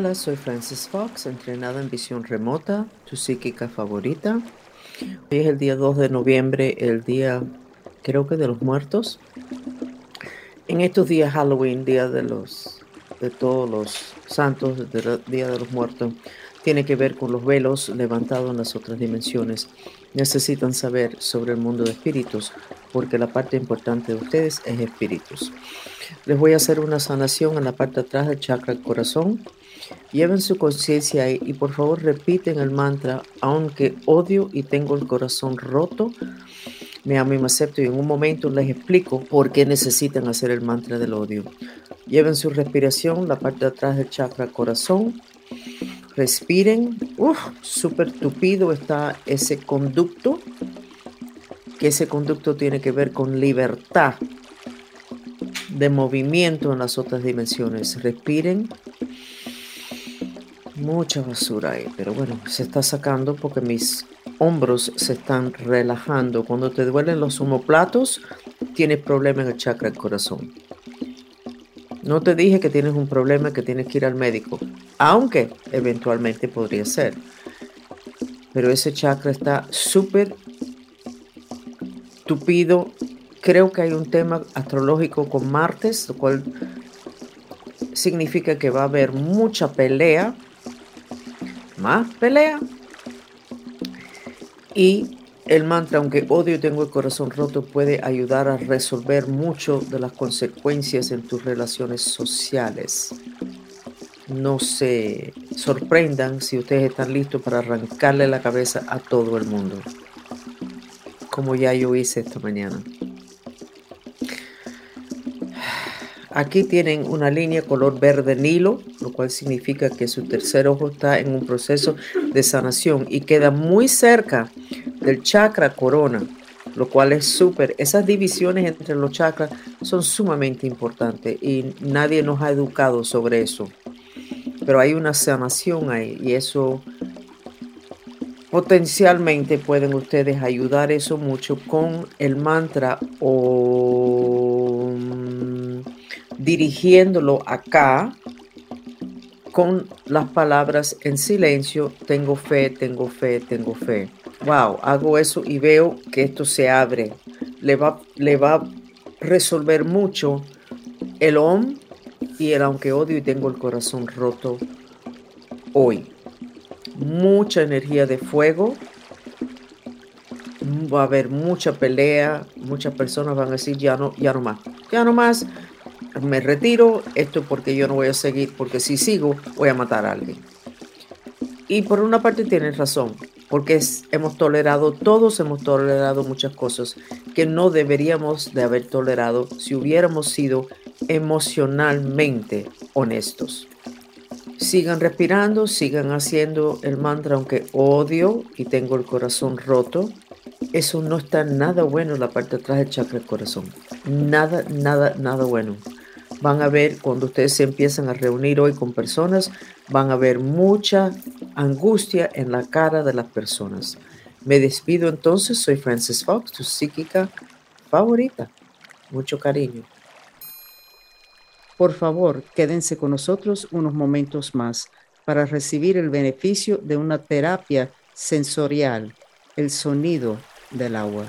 Hola, soy Francis Fox, entrenada en visión remota, tu psíquica favorita. Hoy es el día 2 de noviembre, el día creo que de los muertos. En estos días Halloween, día de los de todos los santos, día de los muertos, tiene que ver con los velos levantados en las otras dimensiones. Necesitan saber sobre el mundo de espíritus, porque la parte importante de ustedes es espíritus. Les voy a hacer una sanación en la parte de atrás del chakra del corazón. Lleven su conciencia ahí y por favor repiten el mantra, aunque odio y tengo el corazón roto, me amo y me acepto y en un momento les explico por qué necesitan hacer el mantra del odio. Lleven su respiración, la parte de atrás del chakra corazón. Respiren. Uf, súper tupido está ese conducto. Que ese conducto tiene que ver con libertad de movimiento en las otras dimensiones. Respiren. Mucha basura ahí, pero bueno, se está sacando porque mis hombros se están relajando. Cuando te duelen los homoplatos, tienes problema en el chakra del corazón. No te dije que tienes un problema que tienes que ir al médico, aunque eventualmente podría ser. Pero ese chakra está súper tupido. Creo que hay un tema astrológico con Martes, lo cual significa que va a haber mucha pelea, más pelea. Y el mantra, aunque odio tengo el corazón roto, puede ayudar a resolver mucho de las consecuencias en tus relaciones sociales. No se sorprendan si ustedes están listos para arrancarle la cabeza a todo el mundo, como ya yo hice esta mañana. Aquí tienen una línea color verde nilo, lo cual significa que su tercer ojo está en un proceso de sanación y queda muy cerca del chakra corona, lo cual es súper. Esas divisiones entre los chakras son sumamente importantes y nadie nos ha educado sobre eso. Pero hay una sanación ahí y eso potencialmente pueden ustedes ayudar eso mucho con el mantra o dirigiéndolo acá con las palabras en silencio, tengo fe, tengo fe, tengo fe wow, hago eso y veo que esto se abre. Le va, le va a resolver mucho el om y el aunque odio y tengo el corazón roto hoy. Mucha energía de fuego. Va a haber mucha pelea. Muchas personas van a decir ya no, ya no más. Ya no más. Me retiro. Esto porque yo no voy a seguir. Porque si sigo voy a matar a alguien. Y por una parte tienen razón porque hemos tolerado, todos hemos tolerado muchas cosas que no deberíamos de haber tolerado si hubiéramos sido emocionalmente honestos. Sigan respirando, sigan haciendo el mantra, aunque odio y tengo el corazón roto. Eso no está nada bueno en la parte de atrás del chakra del corazón. Nada, nada, nada bueno van a ver cuando ustedes se empiezan a reunir hoy con personas, van a ver mucha angustia en la cara de las personas. Me despido entonces, soy Frances Fox, tu psíquica favorita. Mucho cariño. Por favor, quédense con nosotros unos momentos más para recibir el beneficio de una terapia sensorial, el sonido del agua.